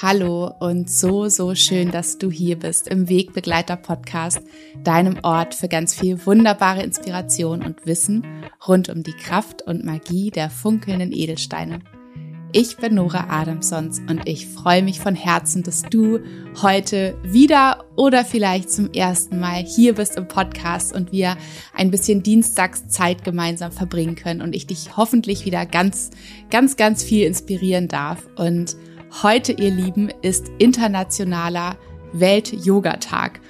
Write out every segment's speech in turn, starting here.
Hallo und so, so schön, dass du hier bist im Wegbegleiter Podcast, deinem Ort für ganz viel wunderbare Inspiration und Wissen rund um die Kraft und Magie der funkelnden Edelsteine. Ich bin Nora Adamsons und ich freue mich von Herzen, dass du heute wieder oder vielleicht zum ersten Mal hier bist im Podcast und wir ein bisschen Dienstagszeit gemeinsam verbringen können und ich dich hoffentlich wieder ganz, ganz, ganz viel inspirieren darf und Heute, ihr Lieben, ist internationaler Welt-Yoga-Tag.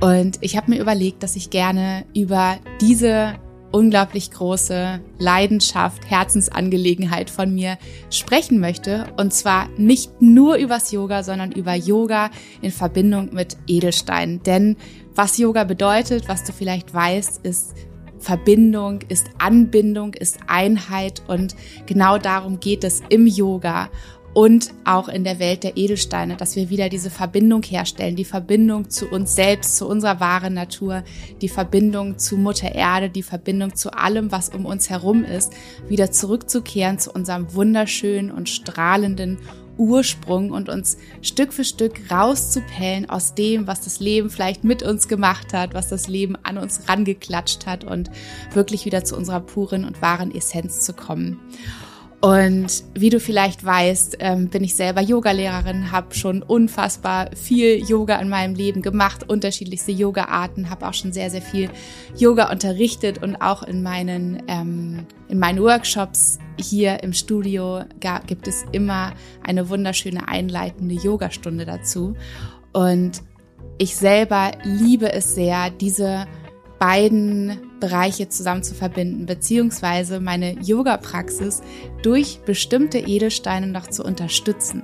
Und ich habe mir überlegt, dass ich gerne über diese unglaublich große Leidenschaft, Herzensangelegenheit von mir sprechen möchte. Und zwar nicht nur übers Yoga, sondern über Yoga in Verbindung mit Edelsteinen. Denn was Yoga bedeutet, was du vielleicht weißt, ist Verbindung, ist Anbindung, ist Einheit und genau darum geht es im Yoga und auch in der Welt der Edelsteine, dass wir wieder diese Verbindung herstellen, die Verbindung zu uns selbst, zu unserer wahren Natur, die Verbindung zu Mutter Erde, die Verbindung zu allem, was um uns herum ist, wieder zurückzukehren zu unserem wunderschönen und strahlenden Ursprung und uns Stück für Stück rauszupellen aus dem, was das Leben vielleicht mit uns gemacht hat, was das Leben an uns rangeklatscht hat und wirklich wieder zu unserer puren und wahren Essenz zu kommen. Und wie du vielleicht weißt, ähm, bin ich selber Yogalehrerin, habe schon unfassbar viel Yoga in meinem Leben gemacht, unterschiedlichste Yoga-Arten, habe auch schon sehr, sehr viel Yoga unterrichtet und auch in meinen, ähm, in meinen Workshops hier im Studio gibt es immer eine wunderschöne einleitende Yogastunde dazu. Und ich selber liebe es sehr, diese beiden Bereiche zusammen zu verbinden, beziehungsweise meine Yoga-Praxis durch bestimmte Edelsteine noch zu unterstützen.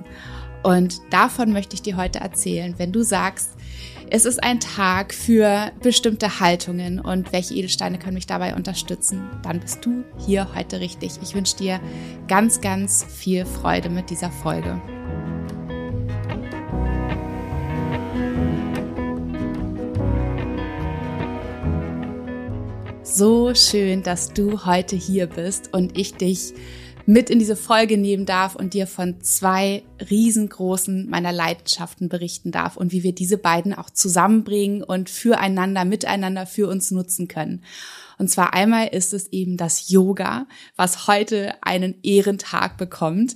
Und davon möchte ich dir heute erzählen. Wenn du sagst, es ist ein Tag für bestimmte Haltungen und welche Edelsteine können mich dabei unterstützen, dann bist du hier heute richtig. Ich wünsche dir ganz, ganz viel Freude mit dieser Folge. So schön, dass du heute hier bist und ich dich mit in diese Folge nehmen darf und dir von zwei riesengroßen meiner Leidenschaften berichten darf und wie wir diese beiden auch zusammenbringen und füreinander, miteinander für uns nutzen können. Und zwar einmal ist es eben das Yoga, was heute einen Ehrentag bekommt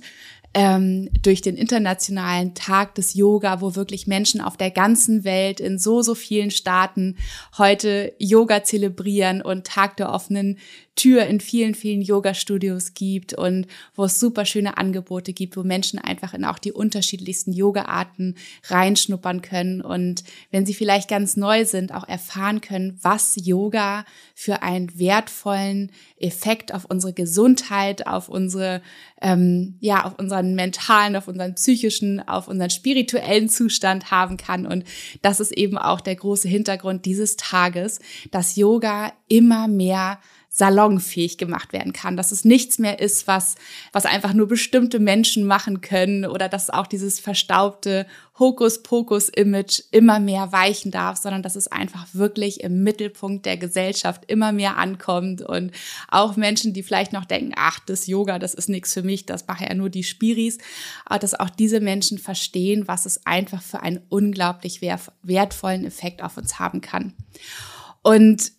ähm, durch den internationalen Tag des Yoga, wo wirklich Menschen auf der ganzen Welt in so, so vielen Staaten heute Yoga zelebrieren und Tag der offenen Tür in vielen, vielen Yoga-Studios gibt und wo es super schöne Angebote gibt, wo Menschen einfach in auch die unterschiedlichsten Yoga-Arten reinschnuppern können und wenn sie vielleicht ganz neu sind, auch erfahren können, was Yoga für einen wertvollen Effekt auf unsere Gesundheit, auf unsere, ähm, ja, auf unseren mentalen, auf unseren psychischen, auf unseren spirituellen Zustand haben kann. Und das ist eben auch der große Hintergrund dieses Tages, dass Yoga immer mehr salonfähig gemacht werden kann, dass es nichts mehr ist, was, was einfach nur bestimmte Menschen machen können oder dass auch dieses verstaubte Hokuspokus-Image immer mehr weichen darf, sondern dass es einfach wirklich im Mittelpunkt der Gesellschaft immer mehr ankommt und auch Menschen, die vielleicht noch denken, ach, das Yoga, das ist nichts für mich, das machen ja nur die Spiris, aber dass auch diese Menschen verstehen, was es einfach für einen unglaublich wertvollen Effekt auf uns haben kann. Und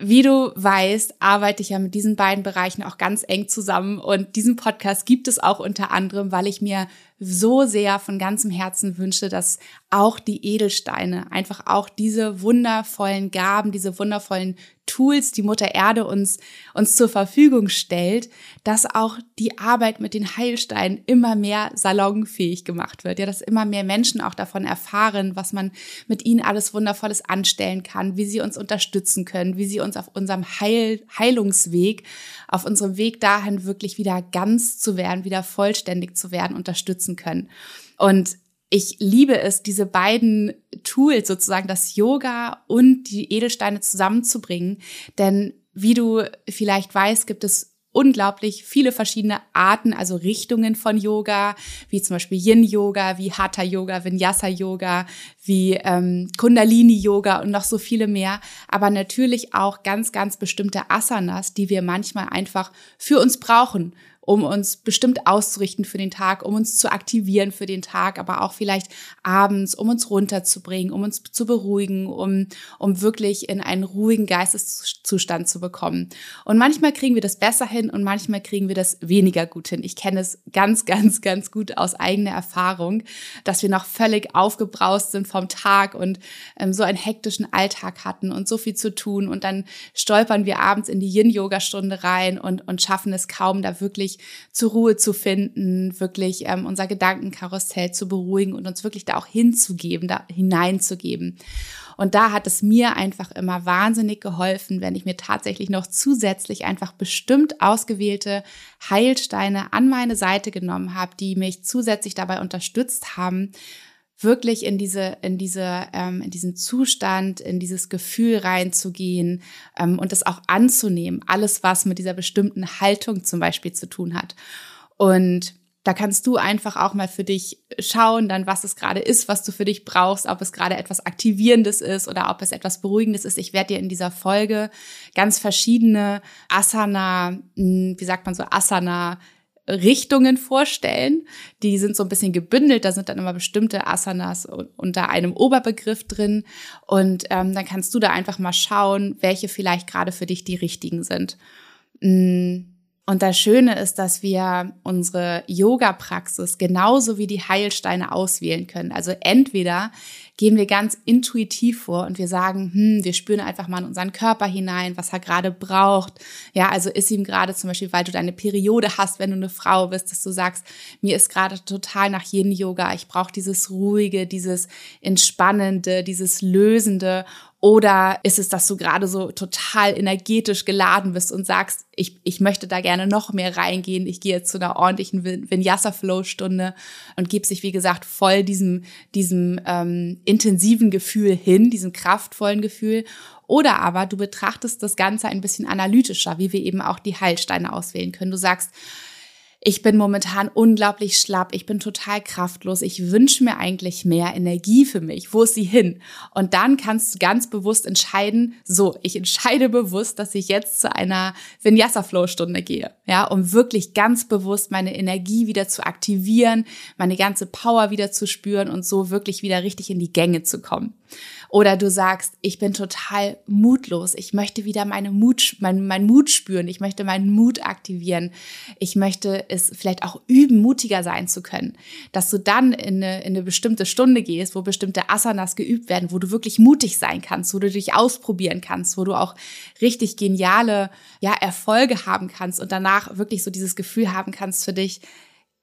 wie du weißt, arbeite ich ja mit diesen beiden Bereichen auch ganz eng zusammen und diesen Podcast gibt es auch unter anderem, weil ich mir so sehr von ganzem Herzen wünsche, dass auch die Edelsteine, einfach auch diese wundervollen Gaben, diese wundervollen Tools, die Mutter Erde uns, uns zur Verfügung stellt, dass auch die Arbeit mit den Heilsteinen immer mehr salonfähig gemacht wird. Ja, dass immer mehr Menschen auch davon erfahren, was man mit ihnen alles Wundervolles anstellen kann, wie sie uns unterstützen können, wie sie uns auf unserem Heil, Heilungsweg, auf unserem Weg dahin wirklich wieder ganz zu werden, wieder vollständig zu werden, unterstützen nutzen können. Und ich liebe es, diese beiden Tools sozusagen, das Yoga und die Edelsteine zusammenzubringen. Denn wie du vielleicht weißt, gibt es unglaublich viele verschiedene Arten, also Richtungen von Yoga, wie zum Beispiel Yin-Yoga, wie Hatha-Yoga, Vinyasa-Yoga, wie ähm, Kundalini-Yoga und noch so viele mehr. Aber natürlich auch ganz, ganz bestimmte Asanas, die wir manchmal einfach für uns brauchen, um uns bestimmt auszurichten für den Tag, um uns zu aktivieren für den Tag, aber auch vielleicht abends, um uns runterzubringen, um uns zu beruhigen, um, um wirklich in einen ruhigen Geisteszustand zu bekommen. Und manchmal kriegen wir das besser hin und manchmal kriegen wir das weniger gut hin. Ich kenne es ganz, ganz, ganz gut aus eigener Erfahrung, dass wir noch völlig aufgebraust sind vom Tag und ähm, so einen hektischen Alltag hatten und so viel zu tun und dann stolpern wir abends in die Yin-Yoga-Stunde rein und, und schaffen es kaum, da wirklich zur Ruhe zu finden, wirklich ähm, unser Gedankenkarussell zu beruhigen und uns wirklich da auch hinzugeben, da hineinzugeben. Und da hat es mir einfach immer wahnsinnig geholfen, wenn ich mir tatsächlich noch zusätzlich einfach bestimmt ausgewählte Heilsteine an meine Seite genommen habe, die mich zusätzlich dabei unterstützt haben, wirklich in diese, in diese, ähm, in diesen Zustand, in dieses Gefühl reinzugehen ähm, und das auch anzunehmen. Alles, was mit dieser bestimmten Haltung zum Beispiel zu tun hat. Und da kannst du einfach auch mal für dich schauen, dann was es gerade ist, was du für dich brauchst, ob es gerade etwas Aktivierendes ist oder ob es etwas Beruhigendes ist. Ich werde dir in dieser Folge ganz verschiedene Asana, hm, wie sagt man so, Asana Richtungen vorstellen. Die sind so ein bisschen gebündelt, da sind dann immer bestimmte Asanas unter einem Oberbegriff drin. Und ähm, dann kannst du da einfach mal schauen, welche vielleicht gerade für dich die richtigen sind. Mm. Und das Schöne ist, dass wir unsere Yoga-Praxis genauso wie die Heilsteine auswählen können. Also entweder gehen wir ganz intuitiv vor und wir sagen, hm, wir spüren einfach mal in unseren Körper hinein, was er gerade braucht. Ja, also ist ihm gerade zum Beispiel, weil du deine Periode hast, wenn du eine Frau bist, dass du sagst, mir ist gerade total nach Yin Yoga, ich brauche dieses ruhige, dieses entspannende, dieses lösende oder ist es, dass du gerade so total energetisch geladen bist und sagst, ich, ich möchte da gerne noch mehr reingehen. Ich gehe jetzt zu einer ordentlichen Vinyasa-Flow-Stunde und gebe sich, wie gesagt, voll diesem, diesem ähm, intensiven Gefühl hin, diesem kraftvollen Gefühl. Oder aber du betrachtest das Ganze ein bisschen analytischer, wie wir eben auch die Heilsteine auswählen können. Du sagst, ich bin momentan unglaublich schlapp, ich bin total kraftlos, ich wünsche mir eigentlich mehr Energie für mich. Wo ist sie hin? Und dann kannst du ganz bewusst entscheiden, so, ich entscheide bewusst, dass ich jetzt zu einer Vinyasa Flow Stunde gehe, ja, um wirklich ganz bewusst meine Energie wieder zu aktivieren, meine ganze Power wieder zu spüren und so wirklich wieder richtig in die Gänge zu kommen. Oder du sagst, ich bin total mutlos. Ich möchte wieder meine Mut, mein, mein Mut spüren. Ich möchte meinen Mut aktivieren. Ich möchte es vielleicht auch üben, mutiger sein zu können. Dass du dann in eine, in eine bestimmte Stunde gehst, wo bestimmte Asanas geübt werden, wo du wirklich mutig sein kannst, wo du dich ausprobieren kannst, wo du auch richtig geniale, ja, Erfolge haben kannst und danach wirklich so dieses Gefühl haben kannst für dich,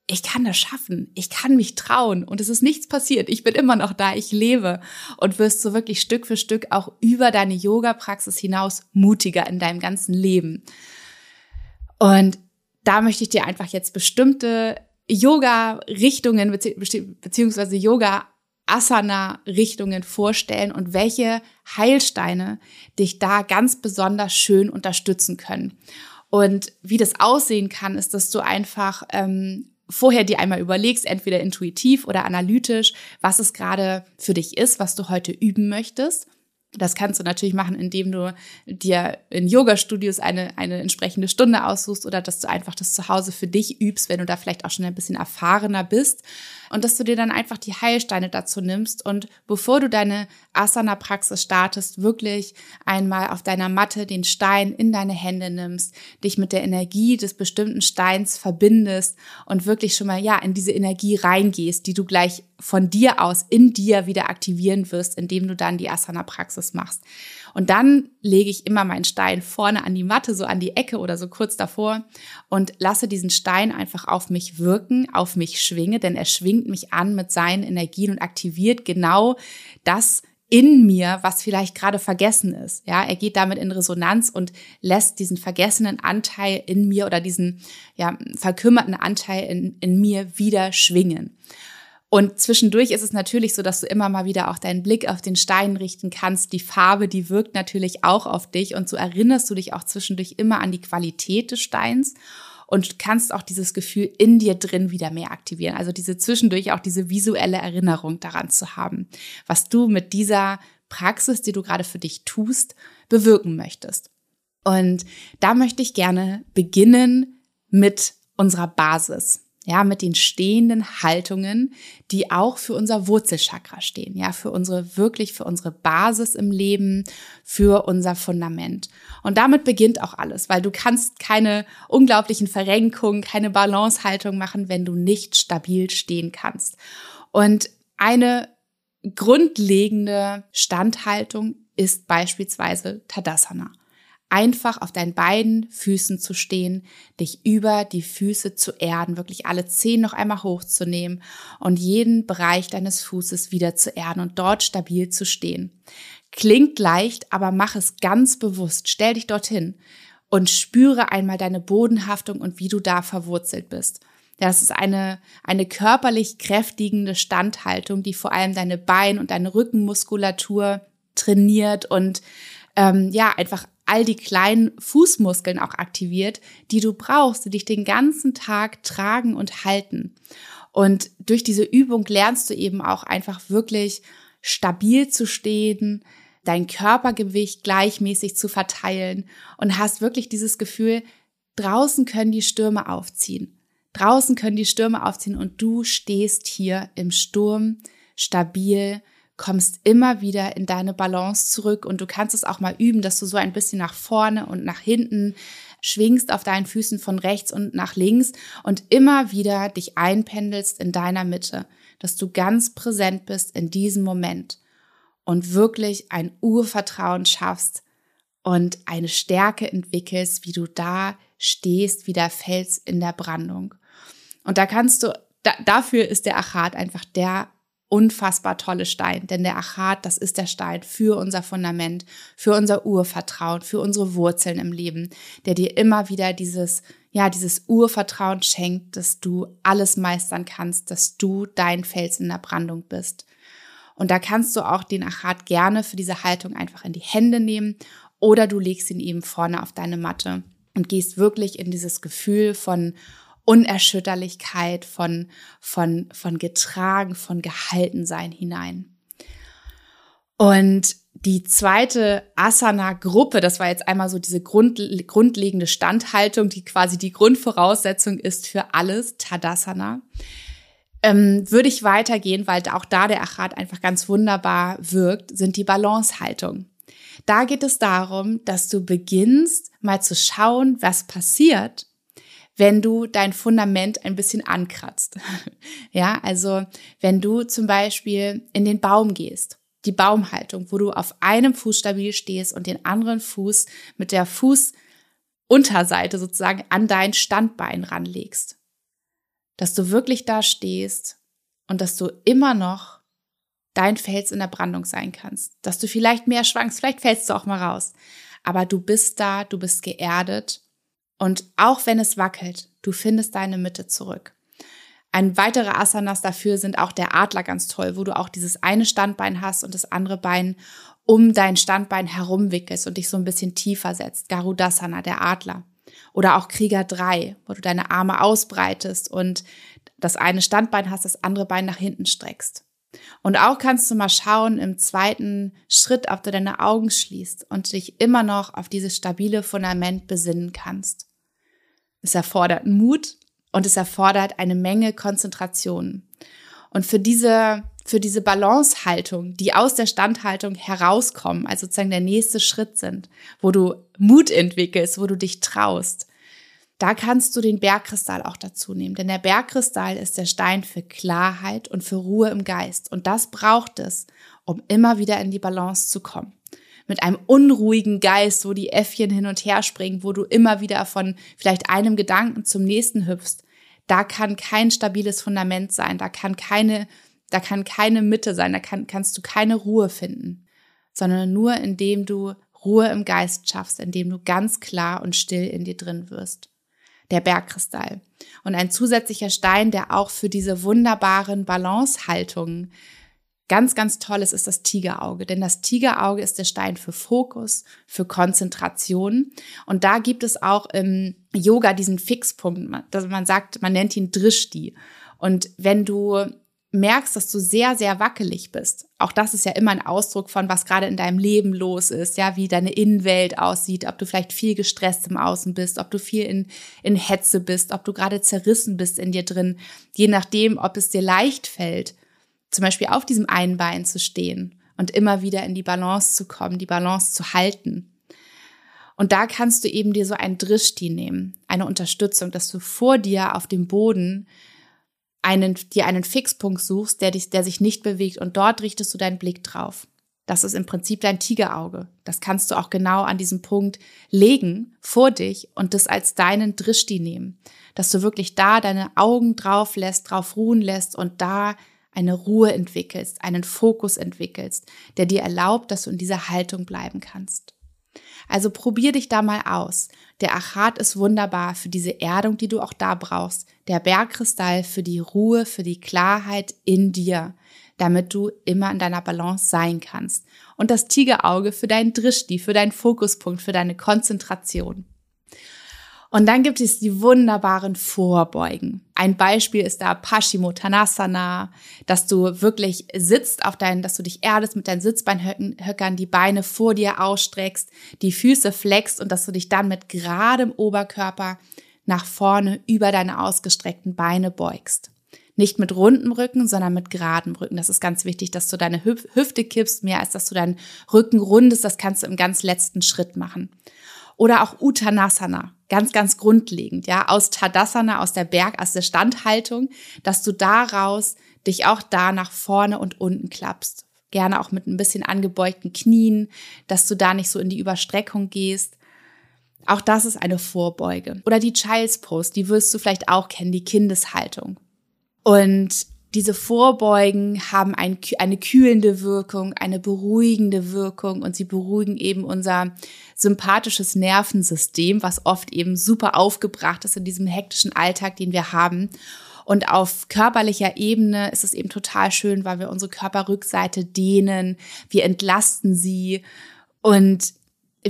ich kann das schaffen, ich kann mich trauen. Und es ist nichts passiert, ich bin immer noch da, ich lebe. Und wirst so wirklich Stück für Stück auch über deine Yoga-Praxis hinaus mutiger in deinem ganzen Leben. Und da möchte ich dir einfach jetzt bestimmte Yoga-Richtungen beziehungsweise Yoga-Asana-Richtungen vorstellen und welche Heilsteine dich da ganz besonders schön unterstützen können. Und wie das aussehen kann, ist, dass du einfach ähm, vorher dir einmal überlegst, entweder intuitiv oder analytisch, was es gerade für dich ist, was du heute üben möchtest. Das kannst du natürlich machen, indem du dir in Yoga-Studios eine, eine entsprechende Stunde aussuchst oder dass du einfach das zu Hause für dich übst, wenn du da vielleicht auch schon ein bisschen erfahrener bist und dass du dir dann einfach die Heilsteine dazu nimmst und bevor du deine Asana-Praxis startest, wirklich einmal auf deiner Matte den Stein in deine Hände nimmst, dich mit der Energie des bestimmten Steins verbindest und wirklich schon mal, ja, in diese Energie reingehst, die du gleich von dir aus in dir wieder aktivieren wirst, indem du dann die Asana-Praxis machst. Und dann lege ich immer meinen Stein vorne an die Matte, so an die Ecke oder so kurz davor und lasse diesen Stein einfach auf mich wirken, auf mich schwinge, denn er schwingt mich an mit seinen Energien und aktiviert genau das in mir, was vielleicht gerade vergessen ist. Ja, er geht damit in Resonanz und lässt diesen vergessenen Anteil in mir oder diesen ja, verkümmerten Anteil in, in mir wieder schwingen. Und zwischendurch ist es natürlich so, dass du immer mal wieder auch deinen Blick auf den Stein richten kannst. Die Farbe, die wirkt natürlich auch auf dich und so erinnerst du dich auch zwischendurch immer an die Qualität des Steins und kannst auch dieses Gefühl in dir drin wieder mehr aktivieren. Also diese zwischendurch auch diese visuelle Erinnerung daran zu haben, was du mit dieser Praxis, die du gerade für dich tust, bewirken möchtest. Und da möchte ich gerne beginnen mit unserer Basis ja, mit den stehenden Haltungen, die auch für unser Wurzelchakra stehen, ja, für unsere, wirklich für unsere Basis im Leben, für unser Fundament. Und damit beginnt auch alles, weil du kannst keine unglaublichen Verrenkungen, keine Balancehaltung machen, wenn du nicht stabil stehen kannst. Und eine grundlegende Standhaltung ist beispielsweise Tadasana einfach auf deinen beiden Füßen zu stehen, dich über die Füße zu erden, wirklich alle Zehen noch einmal hochzunehmen und jeden Bereich deines Fußes wieder zu erden und dort stabil zu stehen. Klingt leicht, aber mach es ganz bewusst. Stell dich dorthin und spüre einmal deine Bodenhaftung und wie du da verwurzelt bist. Das ist eine, eine körperlich kräftigende Standhaltung, die vor allem deine Bein- und deine Rückenmuskulatur trainiert und ähm, ja, einfach all die kleinen Fußmuskeln auch aktiviert, die du brauchst, die dich den ganzen Tag tragen und halten. Und durch diese Übung lernst du eben auch einfach wirklich stabil zu stehen, dein Körpergewicht gleichmäßig zu verteilen und hast wirklich dieses Gefühl, draußen können die Stürme aufziehen. Draußen können die Stürme aufziehen und du stehst hier im Sturm stabil, kommst immer wieder in deine Balance zurück und du kannst es auch mal üben, dass du so ein bisschen nach vorne und nach hinten schwingst auf deinen Füßen von rechts und nach links und immer wieder dich einpendelst in deiner Mitte, dass du ganz präsent bist in diesem Moment und wirklich ein Urvertrauen schaffst und eine Stärke entwickelst, wie du da stehst, wie der Fels in der Brandung. Und da kannst du, da, dafür ist der Achat einfach der unfassbar tolle Stein, denn der Achat, das ist der Stein für unser Fundament, für unser Urvertrauen, für unsere Wurzeln im Leben, der dir immer wieder dieses, ja, dieses Urvertrauen schenkt, dass du alles meistern kannst, dass du dein Fels in der Brandung bist. Und da kannst du auch den Achat gerne für diese Haltung einfach in die Hände nehmen oder du legst ihn eben vorne auf deine Matte und gehst wirklich in dieses Gefühl von Unerschütterlichkeit, von, von, von getragen, von gehalten sein hinein. Und die zweite Asana-Gruppe, das war jetzt einmal so diese Grund, grundlegende Standhaltung, die quasi die Grundvoraussetzung ist für alles, Tadasana, ähm, würde ich weitergehen, weil auch da der Achat einfach ganz wunderbar wirkt, sind die Balancehaltung. Da geht es darum, dass du beginnst, mal zu schauen, was passiert, wenn du dein Fundament ein bisschen ankratzt. ja, also wenn du zum Beispiel in den Baum gehst, die Baumhaltung, wo du auf einem Fuß stabil stehst und den anderen Fuß mit der Fußunterseite sozusagen an dein Standbein ranlegst. Dass du wirklich da stehst und dass du immer noch dein Fels in der Brandung sein kannst. Dass du vielleicht mehr schwankst, vielleicht fällst du auch mal raus. Aber du bist da, du bist geerdet und auch wenn es wackelt, du findest deine Mitte zurück. Ein weiterer Asanas dafür sind auch der Adler ganz toll, wo du auch dieses eine Standbein hast und das andere Bein um dein Standbein herumwickelst und dich so ein bisschen tiefer setzt. Garudasana, der Adler. Oder auch Krieger 3, wo du deine Arme ausbreitest und das eine Standbein hast, das andere Bein nach hinten streckst. Und auch kannst du mal schauen im zweiten Schritt, ob du deine Augen schließt und dich immer noch auf dieses stabile Fundament besinnen kannst. Es erfordert Mut und es erfordert eine Menge Konzentration. Und für diese, für diese Balancehaltung, die aus der Standhaltung herauskommen, also sozusagen der nächste Schritt sind, wo du Mut entwickelst, wo du dich traust, da kannst du den Bergkristall auch dazu nehmen. Denn der Bergkristall ist der Stein für Klarheit und für Ruhe im Geist. Und das braucht es, um immer wieder in die Balance zu kommen mit einem unruhigen Geist, wo die Äffchen hin und her springen, wo du immer wieder von vielleicht einem Gedanken zum nächsten hüpfst. Da kann kein stabiles Fundament sein, da kann keine, da kann keine Mitte sein, da kann, kannst du keine Ruhe finden, sondern nur indem du Ruhe im Geist schaffst, indem du ganz klar und still in dir drin wirst. Der Bergkristall. Und ein zusätzlicher Stein, der auch für diese wunderbaren Balancehaltungen Ganz, ganz tolles ist das Tigerauge, denn das Tigerauge ist der Stein für Fokus, für Konzentration. Und da gibt es auch im Yoga diesen Fixpunkt, dass man sagt, man nennt ihn Drishti. Und wenn du merkst, dass du sehr, sehr wackelig bist. Auch das ist ja immer ein Ausdruck von, was gerade in deinem Leben los ist, ja, wie deine Innenwelt aussieht, ob du vielleicht viel gestresst im Außen bist, ob du viel in, in Hetze bist, ob du gerade zerrissen bist in dir drin, je nachdem, ob es dir leicht fällt, zum Beispiel auf diesem einen Bein zu stehen und immer wieder in die Balance zu kommen, die Balance zu halten. Und da kannst du eben dir so ein Drishti nehmen, eine Unterstützung, dass du vor dir auf dem Boden einen, dir einen Fixpunkt suchst, der, dich, der sich nicht bewegt und dort richtest du deinen Blick drauf. Das ist im Prinzip dein Tigerauge. Das kannst du auch genau an diesem Punkt legen vor dich und das als deinen Drishti nehmen. Dass du wirklich da deine Augen drauf lässt, drauf ruhen lässt und da eine Ruhe entwickelst, einen Fokus entwickelst, der dir erlaubt, dass du in dieser Haltung bleiben kannst. Also probier dich da mal aus. Der Achat ist wunderbar für diese Erdung, die du auch da brauchst. Der Bergkristall für die Ruhe, für die Klarheit in dir, damit du immer in deiner Balance sein kannst. Und das Tigerauge für deinen Drishti, für deinen Fokuspunkt, für deine Konzentration. Und dann gibt es die wunderbaren Vorbeugen. Ein Beispiel ist da Paschimottanasana, dass du wirklich sitzt auf deinen, dass du dich erdest mit deinen Sitzbeinhöckern, die Beine vor dir ausstreckst, die Füße flexst und dass du dich dann mit geradem Oberkörper nach vorne über deine ausgestreckten Beine beugst. Nicht mit rundem Rücken, sondern mit geradem Rücken. Das ist ganz wichtig, dass du deine Hüfte kippst, mehr als dass du deinen Rücken rundest. Das kannst du im ganz letzten Schritt machen. Oder auch Uttanasana, ganz, ganz grundlegend, ja, aus Tadasana, aus der Berg, aus der Standhaltung, dass du daraus dich auch da nach vorne und unten klappst. Gerne auch mit ein bisschen angebeugten Knien, dass du da nicht so in die Überstreckung gehst. Auch das ist eine Vorbeuge. Oder die Child's Pose, die wirst du vielleicht auch kennen, die Kindeshaltung. Und diese Vorbeugen haben ein, eine kühlende Wirkung, eine beruhigende Wirkung und sie beruhigen eben unser sympathisches Nervensystem, was oft eben super aufgebracht ist in diesem hektischen Alltag, den wir haben. Und auf körperlicher Ebene ist es eben total schön, weil wir unsere Körperrückseite dehnen, wir entlasten sie und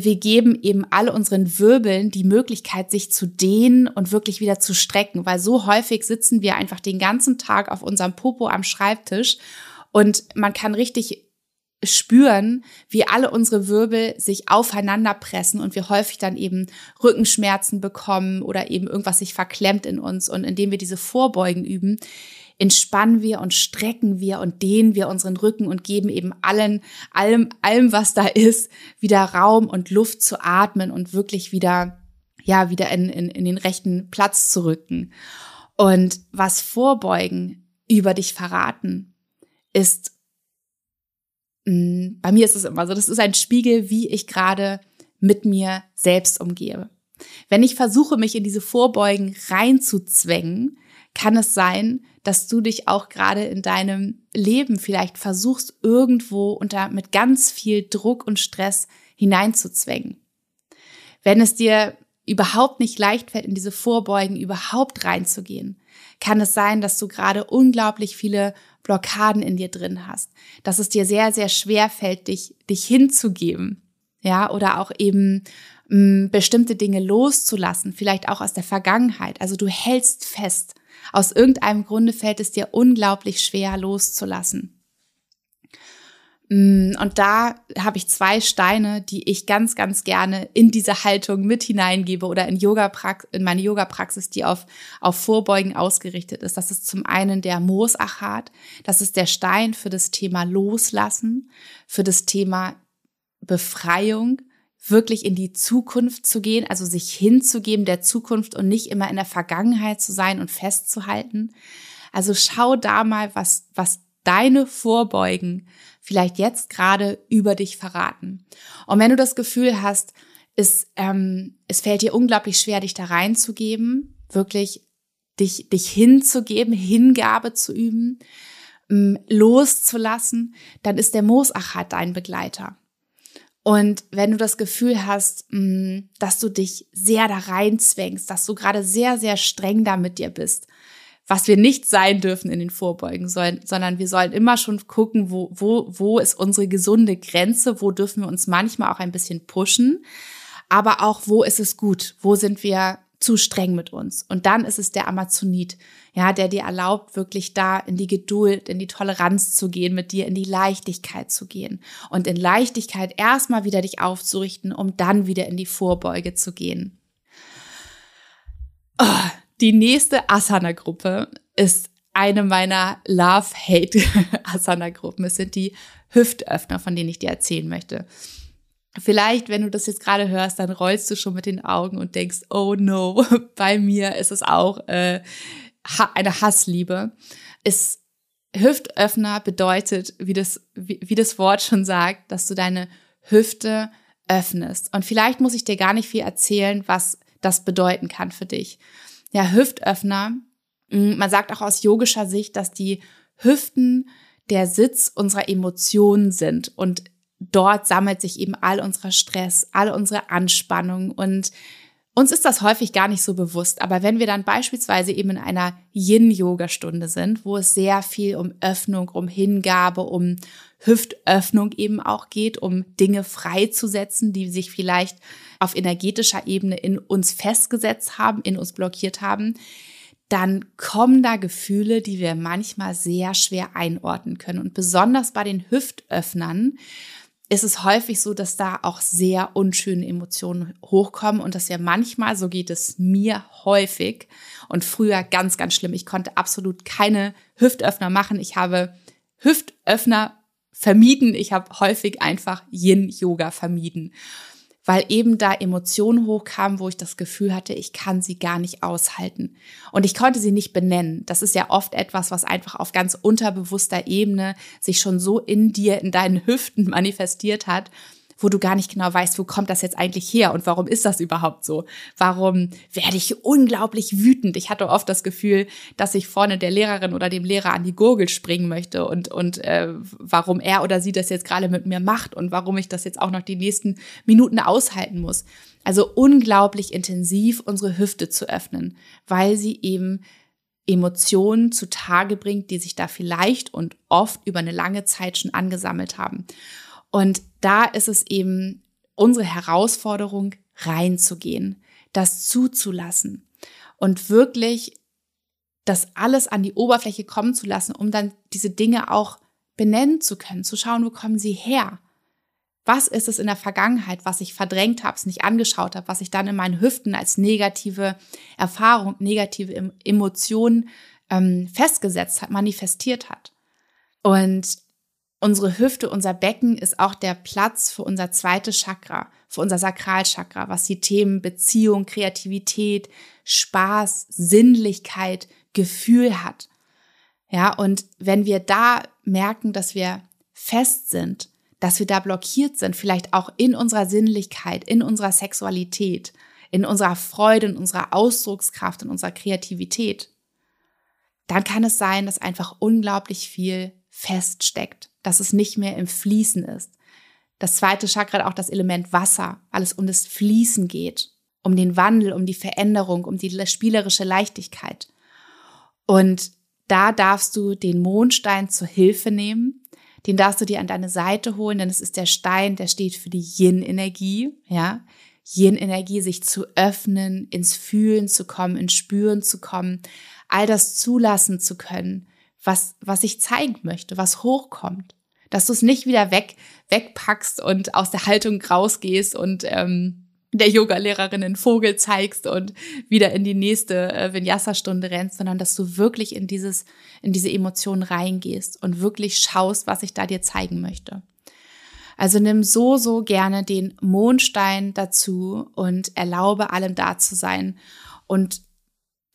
wir geben eben all unseren Wirbeln die Möglichkeit, sich zu dehnen und wirklich wieder zu strecken, weil so häufig sitzen wir einfach den ganzen Tag auf unserem Popo am Schreibtisch und man kann richtig spüren, wie alle unsere Wirbel sich aufeinander pressen und wir häufig dann eben Rückenschmerzen bekommen oder eben irgendwas sich verklemmt in uns. Und indem wir diese Vorbeugen üben, entspannen wir und strecken wir und dehnen wir unseren Rücken und geben eben allen, allem, allem, was da ist, wieder Raum und Luft zu atmen und wirklich wieder, ja, wieder in, in, in den rechten Platz zu rücken. Und was Vorbeugen über dich verraten, ist, mm, bei mir ist es immer so, das ist ein Spiegel, wie ich gerade mit mir selbst umgehe. Wenn ich versuche, mich in diese Vorbeugen reinzuzwängen, kann es sein, dass du dich auch gerade in deinem Leben vielleicht versuchst, irgendwo unter mit ganz viel Druck und Stress hineinzuzwängen. Wenn es dir überhaupt nicht leicht fällt, in diese Vorbeugen überhaupt reinzugehen, kann es sein, dass du gerade unglaublich viele Blockaden in dir drin hast, dass es dir sehr, sehr schwer fällt, dich, dich hinzugeben, ja, oder auch eben mh, mm, bestimmte Dinge loszulassen, vielleicht auch aus der Vergangenheit. Also du hältst fest aus irgendeinem Grunde fällt es dir unglaublich schwer loszulassen. Mm, und da habe ich zwei Steine, die ich ganz, ganz gerne in diese Haltung mit hineingebe oder in Yoga in meine Yoga-Praxis, die auf, auf Vorbeugen ausgerichtet ist. Das ist zum einen der Moosachat. Das ist der Stein für das Thema Loslassen, für das Thema Befreiung, wirklich in die Zukunft zu gehen, also sich hinzugeben der Zukunft und nicht immer in der Vergangenheit zu sein und festzuhalten. Also schau da mal, was, was deine Vorbeugen vielleicht jetzt gerade über dich verraten. Und wenn du das Gefühl hast, es, ähm, es fällt dir unglaublich schwer, dich da reinzugeben, wirklich dich, dich hinzugeben, Hingabe zu üben, ähm, loszulassen, dann ist der Moosachat dein Begleiter. Und wenn du das Gefühl hast, mm, dass du dich sehr da reinzwängst, dass du gerade sehr, sehr streng da mit dir bist, was wir nicht sein dürfen in den Vorbeugen sollen, sondern wir sollen immer schon gucken, wo, wo, wo ist unsere gesunde Grenze, wo dürfen wir uns manchmal auch ein bisschen pushen, aber auch wo ist es gut, wo sind wir zu streng mit uns. Und dann ist es der Amazonit, ja, der dir erlaubt, wirklich da in die Geduld, in die Toleranz zu gehen, mit dir in die Leichtigkeit zu gehen und in Leichtigkeit erstmal wieder dich aufzurichten, um dann wieder in die Vorbeuge zu gehen. Oh, die nächste Asana-Gruppe ist eine meiner Love-Hate-Asana-Gruppen. Es sind die Hüftöffner, von denen ich dir erzählen möchte. Vielleicht, wenn du das jetzt gerade hörst, dann rollst du schon mit den Augen und denkst, oh no, bei mir ist es auch äh, eine Hassliebe. Ist Hüftöffner bedeutet, wie das, wie, wie das Wort schon sagt, dass du deine Hüfte öffnest. Und vielleicht muss ich dir gar nicht viel erzählen, was das bedeuten kann für dich. Ja, Hüftöffner, hm, man sagt auch aus yogischer Sicht, dass die Hüften der Sitz unserer Emotionen sind und dort sammelt sich eben all unser Stress, all unsere Anspannung und uns ist das häufig gar nicht so bewusst, aber wenn wir dann beispielsweise eben in einer Yin-Yoga-Stunde sind, wo es sehr viel um Öffnung, um Hingabe, um Hüftöffnung eben auch geht, um Dinge freizusetzen, die sich vielleicht auf energetischer Ebene in uns festgesetzt haben, in uns blockiert haben, dann kommen da Gefühle, die wir manchmal sehr schwer einordnen können. Und besonders bei den Hüftöffnern ist es häufig so, dass da auch sehr unschöne Emotionen hochkommen und dass wir manchmal, so geht es mir häufig und früher ganz, ganz schlimm. Ich konnte absolut keine Hüftöffner machen. Ich habe Hüftöffner vermieden. Ich habe häufig einfach Yin-Yoga vermieden weil eben da Emotionen hochkamen, wo ich das Gefühl hatte, ich kann sie gar nicht aushalten. Und ich konnte sie nicht benennen. Das ist ja oft etwas, was einfach auf ganz unterbewusster Ebene sich schon so in dir, in deinen Hüften manifestiert hat, wo du gar nicht genau weißt, wo kommt das jetzt eigentlich her und warum ist das überhaupt so? Warum werde ich unglaublich wütend? Ich hatte oft das Gefühl, dass ich vorne der Lehrerin oder dem Lehrer an die Gurgel springen möchte und, und äh, warum er oder sie das jetzt gerade mit mir macht und warum ich das jetzt auch noch die nächsten Minuten aushalten muss. Also unglaublich intensiv unsere Hüfte zu öffnen, weil sie eben Emotionen zutage bringt, die sich da vielleicht und oft über eine lange Zeit schon angesammelt haben. Und da ist es eben unsere Herausforderung, reinzugehen, das zuzulassen und wirklich das alles an die Oberfläche kommen zu lassen, um dann diese Dinge auch benennen zu können, zu schauen, wo kommen sie her? Was ist es in der Vergangenheit, was ich verdrängt habe, es nicht angeschaut habe, was ich dann in meinen Hüften als negative Erfahrung, negative Emotionen ähm, festgesetzt hat, manifestiert hat? Und Unsere Hüfte, unser Becken ist auch der Platz für unser zweites Chakra, für unser Sakralchakra, was die Themen Beziehung, Kreativität, Spaß, Sinnlichkeit, Gefühl hat. Ja, und wenn wir da merken, dass wir fest sind, dass wir da blockiert sind, vielleicht auch in unserer Sinnlichkeit, in unserer Sexualität, in unserer Freude, in unserer Ausdruckskraft, in unserer Kreativität, dann kann es sein, dass einfach unglaublich viel feststeckt dass es nicht mehr im Fließen ist. Das zweite Chakra hat auch das Element Wasser, weil es um das Fließen geht, um den Wandel, um die Veränderung, um die spielerische Leichtigkeit. Und da darfst du den Mondstein zur Hilfe nehmen. Den darfst du dir an deine Seite holen, denn es ist der Stein, der steht für die Yin-Energie, ja. Yin-Energie, sich zu öffnen, ins Fühlen zu kommen, ins Spüren zu kommen, all das zulassen zu können, was, was ich zeigen möchte, was hochkommt dass du es nicht wieder weg, wegpackst und aus der Haltung rausgehst und ähm, der Yogalehrerin einen Vogel zeigst und wieder in die nächste äh, Vinyasa-Stunde rennst, sondern dass du wirklich in dieses, in diese Emotionen reingehst und wirklich schaust, was ich da dir zeigen möchte. Also nimm so, so gerne den Mondstein dazu und erlaube allem da zu sein und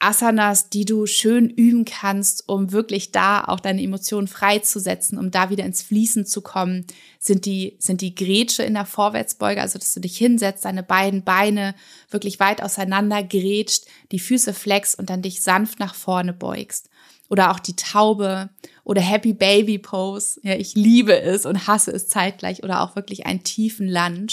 Asanas, die du schön üben kannst, um wirklich da auch deine Emotionen freizusetzen, um da wieder ins Fließen zu kommen, sind die, sind die Grätsche in der Vorwärtsbeuge, also dass du dich hinsetzt, deine beiden Beine wirklich weit auseinander grätscht, die Füße flex und dann dich sanft nach vorne beugst. Oder auch die Taube oder Happy Baby Pose. Ja, ich liebe es und hasse es zeitgleich. Oder auch wirklich einen tiefen Lunge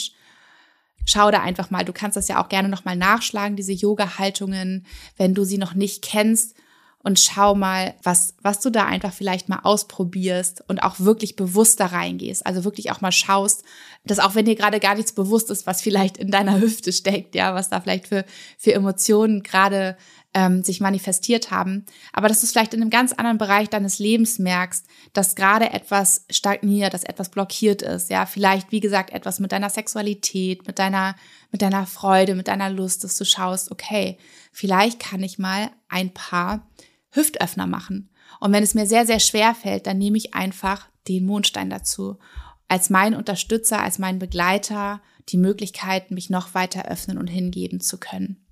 schau da einfach mal. Du kannst das ja auch gerne nochmal nachschlagen, diese Yoga-Haltungen, wenn du sie noch nicht kennst. und schau mal, was, was du da einfach vielleicht mal ausprobierst und auch wirklich bewusst da reingehst. Also wirklich auch mal schaust, dass auch wenn dir gerade gar nichts bewusst ist, was vielleicht in deiner Hüfte steckt, ja, was da vielleicht für, für Emotionen gerade ähm, sich manifestiert haben, aber dass du es vielleicht in einem ganz anderen Bereich deines Lebens merkst, dass gerade etwas stagniert, dass etwas blockiert ist, ja, vielleicht, wie gesagt, etwas mit deiner Sexualität, mit deiner, mit deiner Freude, mit deiner Lust, dass du schaust, okay, vielleicht kann ich mal ein paar Hüftöffner machen. Und wenn es mir sehr, sehr schwer fällt, dann nehme ich einfach den Mondstein dazu. Als mein Unterstützer, als mein Begleiter, die Möglichkeit, mich noch weiter öffnen und hingeben zu können.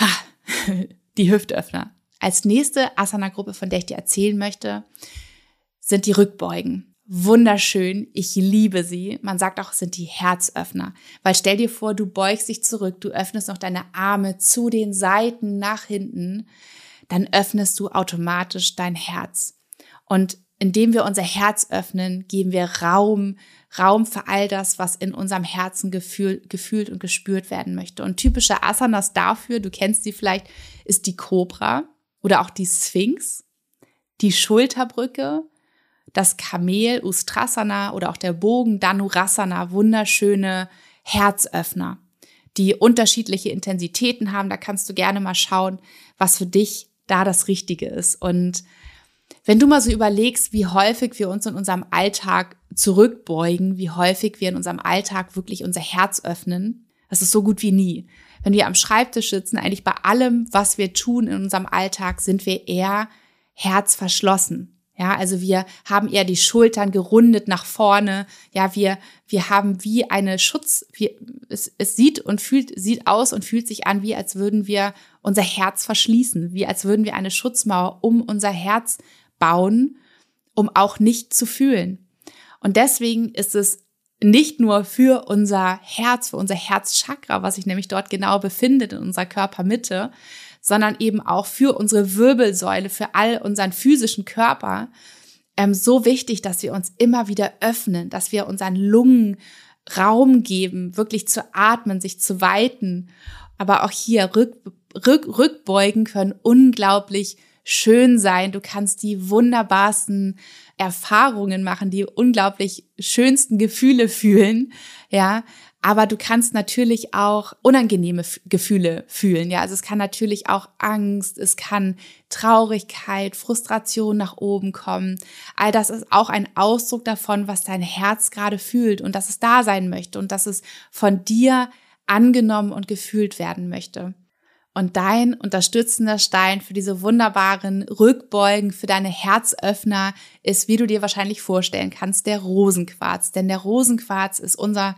Ha, die Hüftöffner. Als nächste Asana-Gruppe, von der ich dir erzählen möchte, sind die Rückbeugen. Wunderschön, ich liebe sie. Man sagt auch, es sind die Herzöffner. Weil stell dir vor, du beugst dich zurück, du öffnest noch deine Arme zu den Seiten nach hinten, dann öffnest du automatisch dein Herz. Und indem wir unser Herz öffnen, geben wir Raum, Raum für all das, was in unserem Herzen gefühl, gefühlt und gespürt werden möchte. Und typische Asanas dafür, du kennst sie vielleicht, ist die Cobra oder auch die Sphinx, die Schulterbrücke, das Kamel Ustrasana oder auch der Bogen Dhanurasana, wunderschöne Herzöffner, die unterschiedliche Intensitäten haben. Da kannst du gerne mal schauen, was für dich da das Richtige ist. Und wenn du mal so überlegst, wie häufig wir uns in unserem Alltag zurückbeugen, wie häufig wir in unserem Alltag wirklich unser Herz öffnen, das ist so gut wie nie. Wenn wir am Schreibtisch sitzen, eigentlich bei allem, was wir tun in unserem Alltag, sind wir eher herzverschlossen. Ja, also wir haben eher die Schultern gerundet nach vorne. Ja, wir, wir haben wie eine Schutz, wir, es, es sieht und fühlt, sieht aus und fühlt sich an, wie als würden wir unser Herz verschließen, wie als würden wir eine Schutzmauer um unser Herz bauen, um auch nicht zu fühlen. Und deswegen ist es nicht nur für unser Herz, für unser Herzchakra, was sich nämlich dort genau befindet in unserer Körpermitte, sondern eben auch für unsere Wirbelsäule, für all unseren physischen Körper ähm, so wichtig, dass wir uns immer wieder öffnen, dass wir unseren Lungen Raum geben, wirklich zu atmen, sich zu weiten. Aber auch hier rück, rück, rückbeugen können unglaublich schön sein. Du kannst die wunderbarsten Erfahrungen machen, die unglaublich schönsten Gefühle fühlen. Ja, aber du kannst natürlich auch unangenehme Gefühle fühlen. Ja, also es kann natürlich auch Angst, es kann Traurigkeit, Frustration nach oben kommen. All das ist auch ein Ausdruck davon, was dein Herz gerade fühlt und dass es da sein möchte und dass es von dir angenommen und gefühlt werden möchte. Und dein unterstützender Stein für diese wunderbaren Rückbeugen, für deine Herzöffner ist, wie du dir wahrscheinlich vorstellen kannst, der Rosenquarz. Denn der Rosenquarz ist unser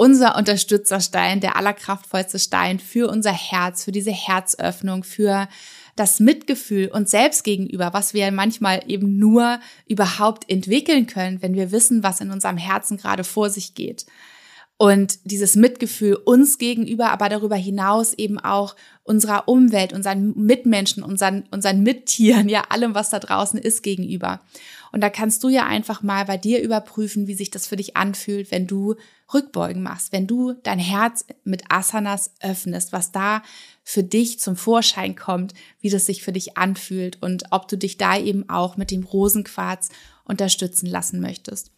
unser Unterstützerstein, der allerkraftvollste Stein für unser Herz, für diese Herzöffnung, für das Mitgefühl uns selbst gegenüber, was wir manchmal eben nur überhaupt entwickeln können, wenn wir wissen, was in unserem Herzen gerade vor sich geht. Und dieses Mitgefühl uns gegenüber, aber darüber hinaus eben auch unserer Umwelt, unseren Mitmenschen, unseren, unseren Mittieren, ja, allem, was da draußen ist, gegenüber. Und da kannst du ja einfach mal bei dir überprüfen, wie sich das für dich anfühlt, wenn du Rückbeugen machst, wenn du dein Herz mit Asanas öffnest, was da für dich zum Vorschein kommt, wie das sich für dich anfühlt und ob du dich da eben auch mit dem Rosenquarz unterstützen lassen möchtest.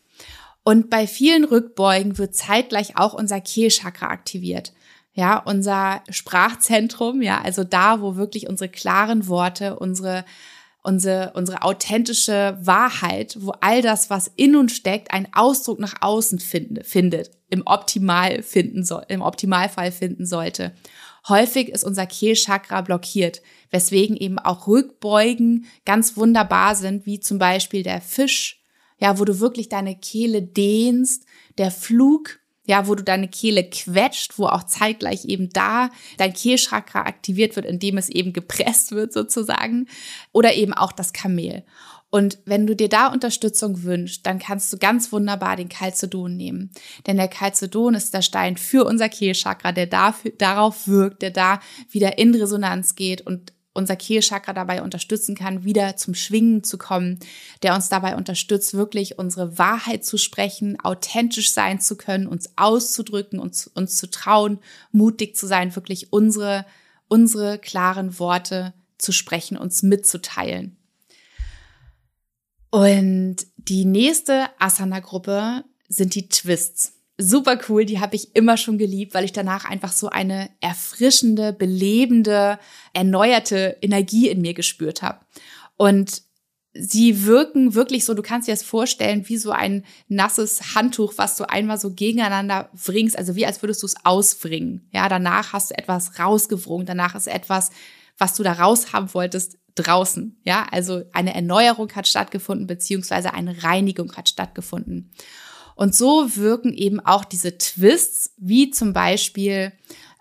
Und bei vielen Rückbeugen wird zeitgleich auch unser Kehlchakra aktiviert. Ja, unser Sprachzentrum, ja, also da, wo wirklich unsere klaren Worte, unsere unsere, unsere authentische Wahrheit, wo all das, was in uns steckt, einen Ausdruck nach außen finde, findet, im Optimal finden soll, im Optimalfall finden sollte. Häufig ist unser Kehlchakra blockiert, weswegen eben auch Rückbeugen ganz wunderbar sind, wie zum Beispiel der Fisch, ja, wo du wirklich deine Kehle dehnst, der Flug, ja, wo du deine Kehle quetscht, wo auch zeitgleich eben da dein Kehlchakra aktiviert wird, indem es eben gepresst wird sozusagen, oder eben auch das Kamel. Und wenn du dir da Unterstützung wünschst, dann kannst du ganz wunderbar den Calcedon nehmen. Denn der Calcedon ist der Stein für unser Kehlchakra, der dafür, darauf wirkt, der da wieder in Resonanz geht und unser Kehlchakra dabei unterstützen kann, wieder zum Schwingen zu kommen, der uns dabei unterstützt, wirklich unsere Wahrheit zu sprechen, authentisch sein zu können, uns auszudrücken, uns, uns zu trauen, mutig zu sein, wirklich unsere, unsere klaren Worte zu sprechen, uns mitzuteilen. Und die nächste Asana-Gruppe sind die Twists. Super cool, die habe ich immer schon geliebt, weil ich danach einfach so eine erfrischende, belebende, erneuerte Energie in mir gespürt habe. Und sie wirken wirklich so, du kannst dir das vorstellen, wie so ein nasses Handtuch, was du einmal so gegeneinander bringst, also wie als würdest du es ausbringen. Ja, danach hast du etwas rausgewrungen, danach ist etwas, was du da raus haben wolltest, draußen. Ja, also eine Erneuerung hat stattgefunden, beziehungsweise eine Reinigung hat stattgefunden. Und so wirken eben auch diese Twists, wie zum Beispiel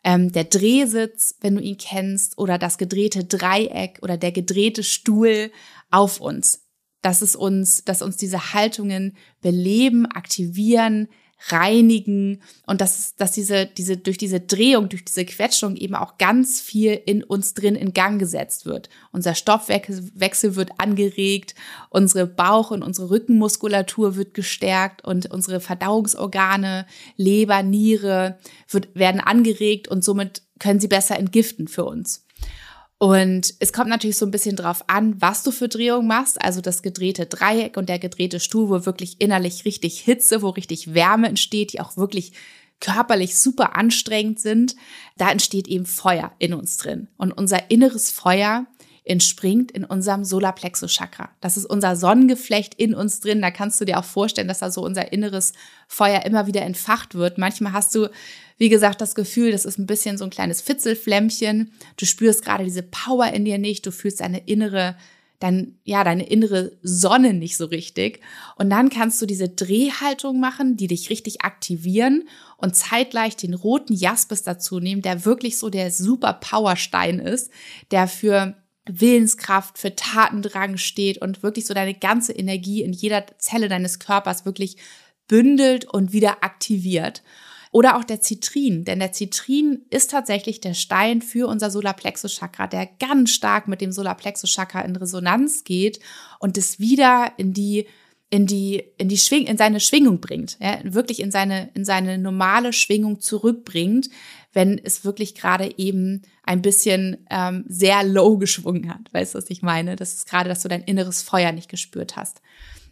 ähm, der Drehsitz, wenn du ihn kennst, oder das gedrehte Dreieck oder der gedrehte Stuhl auf uns. Dass es uns, dass uns diese Haltungen beleben, aktivieren, reinigen und dass, dass diese, diese, durch diese Drehung, durch diese Quetschung eben auch ganz viel in uns drin in Gang gesetzt wird. Unser Stoffwechsel wird angeregt, unsere Bauch- und unsere Rückenmuskulatur wird gestärkt und unsere Verdauungsorgane, Leber, Niere wird, werden angeregt und somit können sie besser entgiften für uns. Und es kommt natürlich so ein bisschen drauf an, was du für Drehung machst. Also das gedrehte Dreieck und der gedrehte Stuhl, wo wirklich innerlich richtig Hitze, wo richtig Wärme entsteht, die auch wirklich körperlich super anstrengend sind. Da entsteht eben Feuer in uns drin. Und unser inneres Feuer entspringt in unserem Solarplexus-Chakra. Das ist unser Sonnengeflecht in uns drin. Da kannst du dir auch vorstellen, dass da so unser inneres Feuer immer wieder entfacht wird. Manchmal hast du, wie gesagt, das Gefühl, das ist ein bisschen so ein kleines Fitzelflämmchen. Du spürst gerade diese Power in dir nicht. Du fühlst deine innere dein, ja, deine innere Sonne nicht so richtig. Und dann kannst du diese Drehhaltung machen, die dich richtig aktivieren und zeitgleich den roten Jaspis dazu nehmen, der wirklich so der super Powerstein ist, der für Willenskraft, für Tatendrang steht und wirklich so deine ganze Energie in jeder Zelle deines Körpers wirklich bündelt und wieder aktiviert. Oder auch der Zitrin, denn der Zitrin ist tatsächlich der Stein für unser Solarplexus Chakra, der ganz stark mit dem Solarplexus Chakra in Resonanz geht und es wieder in die in die in die Schwing in seine Schwingung bringt, ja, wirklich in seine in seine normale Schwingung zurückbringt, wenn es wirklich gerade eben ein bisschen ähm, sehr low geschwungen hat. Weißt du, was ich meine? Das ist gerade, dass du dein inneres Feuer nicht gespürt hast.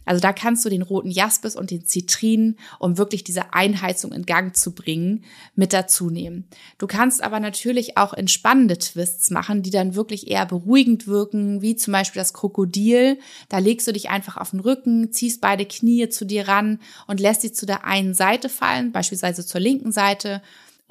Also da kannst du den roten Jaspis und den Zitrin, um wirklich diese Einheizung in Gang zu bringen, mit dazu nehmen. Du kannst aber natürlich auch entspannende Twists machen, die dann wirklich eher beruhigend wirken, wie zum Beispiel das Krokodil. Da legst du dich einfach auf den Rücken, ziehst beide Knie zu dir ran und lässt sie zu der einen Seite fallen, beispielsweise zur linken Seite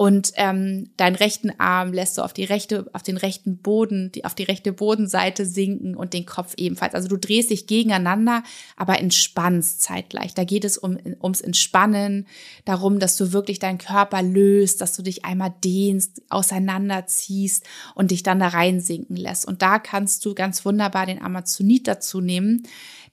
und ähm, deinen rechten Arm lässt du auf die rechte, auf den rechten Boden, die, auf die rechte Bodenseite sinken und den Kopf ebenfalls. Also du drehst dich gegeneinander, aber entspannst zeitgleich. Da geht es um, ums Entspannen, darum, dass du wirklich deinen Körper löst, dass du dich einmal dehnst, auseinanderziehst und dich dann da reinsinken lässt. Und da kannst du ganz wunderbar den Amazonit dazu nehmen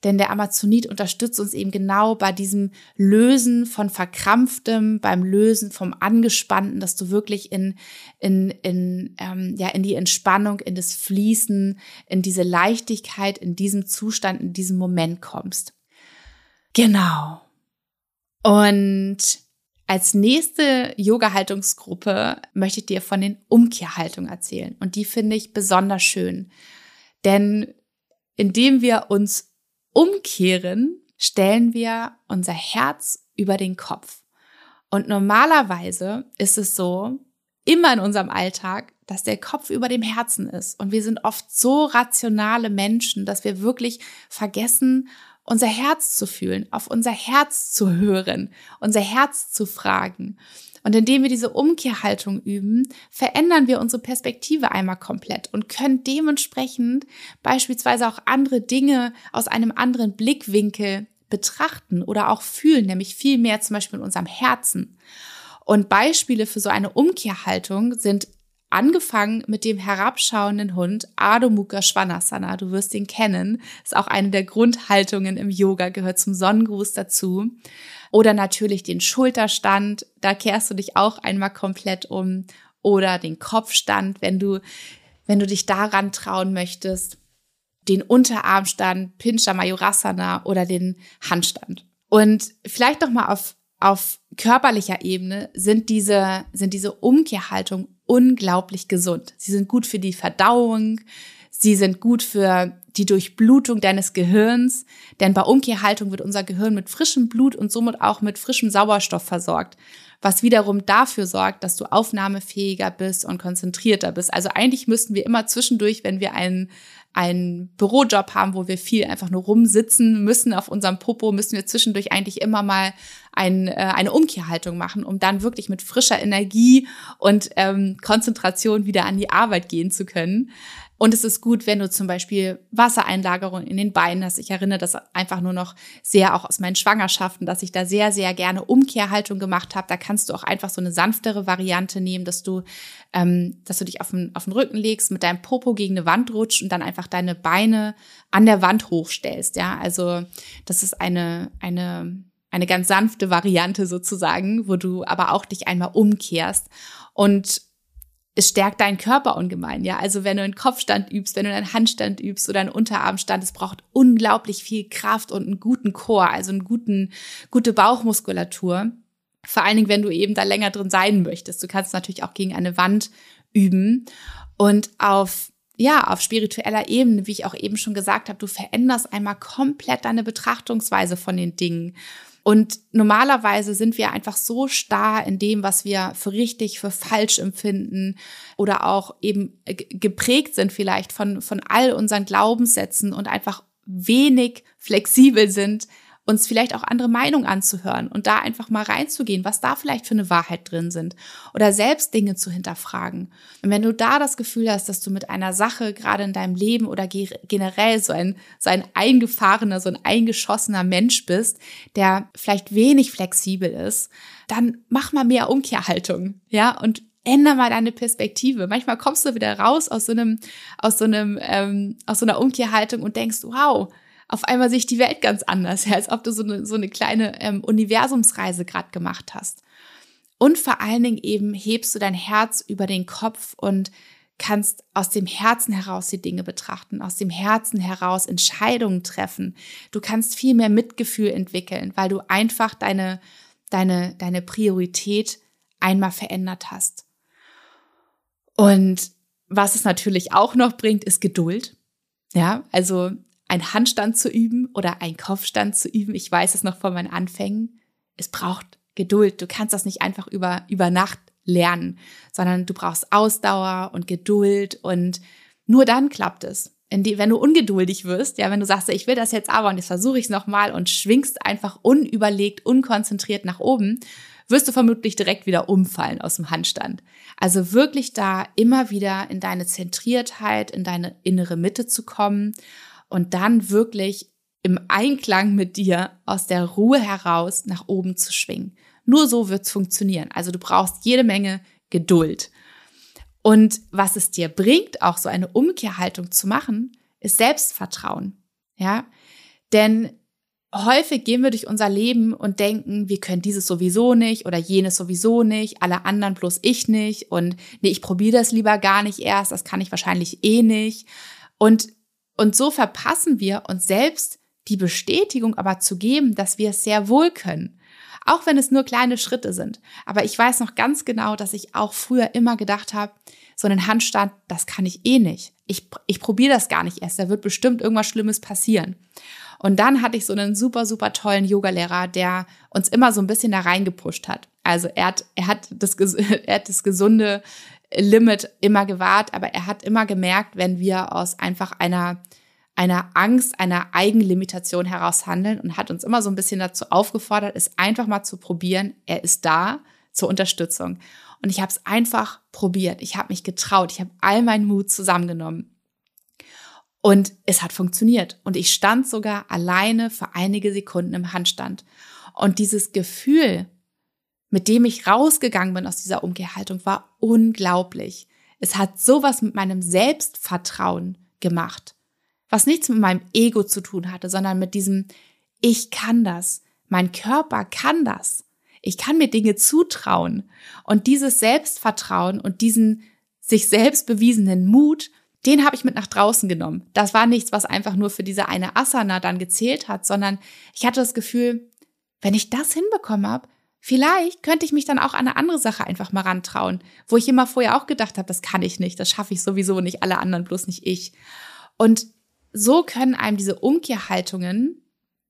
denn der Amazonit unterstützt uns eben genau bei diesem Lösen von Verkrampftem, beim Lösen vom Angespannten, dass du wirklich in, in, in, ähm, ja, in die Entspannung, in das Fließen, in diese Leichtigkeit, in diesem Zustand, in diesem Moment kommst. Genau. Und als nächste Yoga-Haltungsgruppe möchte ich dir von den Umkehrhaltungen erzählen. Und die finde ich besonders schön. Denn indem wir uns umkehren, stellen wir unser Herz über den Kopf. Und normalerweise ist es so, immer in unserem Alltag, dass der Kopf über dem Herzen ist. Und wir sind oft so rationale Menschen, dass wir wirklich vergessen, unser Herz zu fühlen, auf unser Herz zu hören, unser Herz zu fragen. Und indem wir diese Umkehrhaltung üben, verändern wir unsere Perspektive einmal komplett und können dementsprechend beispielsweise auch andere Dinge aus einem anderen Blickwinkel betrachten oder auch fühlen, nämlich viel mehr zum Beispiel in unserem Herzen. Und Beispiele für so eine Umkehrhaltung sind angefangen mit dem herabschauenden Hund Adho Mukha Svanasana. Du wirst ihn kennen. Ist auch eine der Grundhaltungen im Yoga, gehört zum Sonnengruß dazu. Oder natürlich den Schulterstand, da kehrst du dich auch einmal komplett um. Oder den Kopfstand, wenn du, wenn du dich daran trauen möchtest. Den Unterarmstand, Pincha Mayurasana oder den Handstand. Und vielleicht noch mal auf, auf körperlicher Ebene sind diese, sind diese Umkehrhaltung unglaublich gesund. Sie sind gut für die Verdauung, Sie sind gut für die Durchblutung deines Gehirns, denn bei Umkehrhaltung wird unser Gehirn mit frischem Blut und somit auch mit frischem Sauerstoff versorgt, was wiederum dafür sorgt, dass du aufnahmefähiger bist und konzentrierter bist. Also eigentlich müssten wir immer zwischendurch, wenn wir einen einen Bürojob haben, wo wir viel einfach nur rumsitzen müssen auf unserem Popo, müssen wir zwischendurch eigentlich immer mal ein, äh, eine Umkehrhaltung machen, um dann wirklich mit frischer Energie und ähm, Konzentration wieder an die Arbeit gehen zu können. Und es ist gut, wenn du zum Beispiel Wassereinlagerung in den Beinen hast. Ich erinnere das einfach nur noch sehr auch aus meinen Schwangerschaften, dass ich da sehr, sehr gerne Umkehrhaltung gemacht habe. Da kannst du auch einfach so eine sanftere Variante nehmen, dass du, ähm, dass du dich auf den, auf den Rücken legst, mit deinem Popo gegen eine Wand rutscht und dann einfach deine Beine an der Wand hochstellst. Ja, also das ist eine, eine, eine ganz sanfte Variante sozusagen, wo du aber auch dich einmal umkehrst. Und es stärkt deinen Körper ungemein, ja. Also wenn du einen Kopfstand übst, wenn du einen Handstand übst oder einen Unterarmstand, es braucht unglaublich viel Kraft und einen guten Chor, also einen guten, gute Bauchmuskulatur. Vor allen Dingen, wenn du eben da länger drin sein möchtest. Du kannst natürlich auch gegen eine Wand üben und auf ja, auf spiritueller Ebene, wie ich auch eben schon gesagt habe, du veränderst einmal komplett deine Betrachtungsweise von den Dingen. Und normalerweise sind wir einfach so starr in dem, was wir für richtig, für falsch empfinden oder auch eben geprägt sind vielleicht von, von all unseren Glaubenssätzen und einfach wenig flexibel sind, uns vielleicht auch andere Meinungen anzuhören und da einfach mal reinzugehen, was da vielleicht für eine Wahrheit drin sind oder selbst Dinge zu hinterfragen. Und wenn du da das Gefühl hast, dass du mit einer Sache gerade in deinem Leben oder generell so ein, so ein eingefahrener, so ein eingeschossener Mensch bist, der vielleicht wenig flexibel ist, dann mach mal mehr Umkehrhaltung, ja, und ändere mal deine Perspektive. Manchmal kommst du wieder raus aus so einem, aus so einem, ähm, aus so einer Umkehrhaltung und denkst, wow, auf einmal sich die Welt ganz anders, als ob du so eine, so eine kleine ähm, Universumsreise gerade gemacht hast. Und vor allen Dingen eben hebst du dein Herz über den Kopf und kannst aus dem Herzen heraus die Dinge betrachten, aus dem Herzen heraus Entscheidungen treffen. Du kannst viel mehr Mitgefühl entwickeln, weil du einfach deine, deine, deine Priorität einmal verändert hast. Und was es natürlich auch noch bringt, ist Geduld. Ja, also ein Handstand zu üben oder ein Kopfstand zu üben. Ich weiß es noch von meinen Anfängen. Es braucht Geduld. Du kannst das nicht einfach über, über Nacht lernen, sondern du brauchst Ausdauer und Geduld und nur dann klappt es. Wenn du ungeduldig wirst, ja, wenn du sagst, ich will das jetzt aber und jetzt versuche ich es nochmal und schwingst einfach unüberlegt, unkonzentriert nach oben, wirst du vermutlich direkt wieder umfallen aus dem Handstand. Also wirklich da immer wieder in deine Zentriertheit, in deine innere Mitte zu kommen und dann wirklich im Einklang mit dir aus der Ruhe heraus nach oben zu schwingen. Nur so wird's funktionieren. Also du brauchst jede Menge Geduld. Und was es dir bringt, auch so eine Umkehrhaltung zu machen, ist Selbstvertrauen. Ja, denn häufig gehen wir durch unser Leben und denken, wir können dieses sowieso nicht oder jenes sowieso nicht, alle anderen bloß ich nicht und nee, ich probiere das lieber gar nicht erst, das kann ich wahrscheinlich eh nicht. Und und so verpassen wir uns selbst die Bestätigung aber zu geben, dass wir es sehr wohl können. Auch wenn es nur kleine Schritte sind. Aber ich weiß noch ganz genau, dass ich auch früher immer gedacht habe, so einen Handstand, das kann ich eh nicht. Ich, ich probiere das gar nicht erst. Da wird bestimmt irgendwas Schlimmes passieren. Und dann hatte ich so einen super, super tollen Yogalehrer, der uns immer so ein bisschen da reingepusht hat. Also er hat, er hat das, er hat das gesunde Limit immer gewahrt, aber er hat immer gemerkt, wenn wir aus einfach einer einer Angst, einer Eigenlimitation heraus handeln und hat uns immer so ein bisschen dazu aufgefordert, es einfach mal zu probieren. Er ist da zur Unterstützung. Und ich habe es einfach probiert. Ich habe mich getraut. Ich habe all meinen Mut zusammengenommen. Und es hat funktioniert. Und ich stand sogar alleine für einige Sekunden im Handstand. Und dieses Gefühl, mit dem ich rausgegangen bin aus dieser Umkehrhaltung, war unglaublich. Es hat sowas mit meinem Selbstvertrauen gemacht, was nichts mit meinem Ego zu tun hatte, sondern mit diesem, ich kann das, mein Körper kann das, ich kann mir Dinge zutrauen. Und dieses Selbstvertrauen und diesen sich selbst bewiesenen Mut, den habe ich mit nach draußen genommen. Das war nichts, was einfach nur für diese eine Asana dann gezählt hat, sondern ich hatte das Gefühl, wenn ich das hinbekommen habe, Vielleicht könnte ich mich dann auch an eine andere Sache einfach mal rantrauen, wo ich immer vorher auch gedacht habe, das kann ich nicht, das schaffe ich sowieso nicht, alle anderen, bloß nicht ich. Und so können einem diese Umkehrhaltungen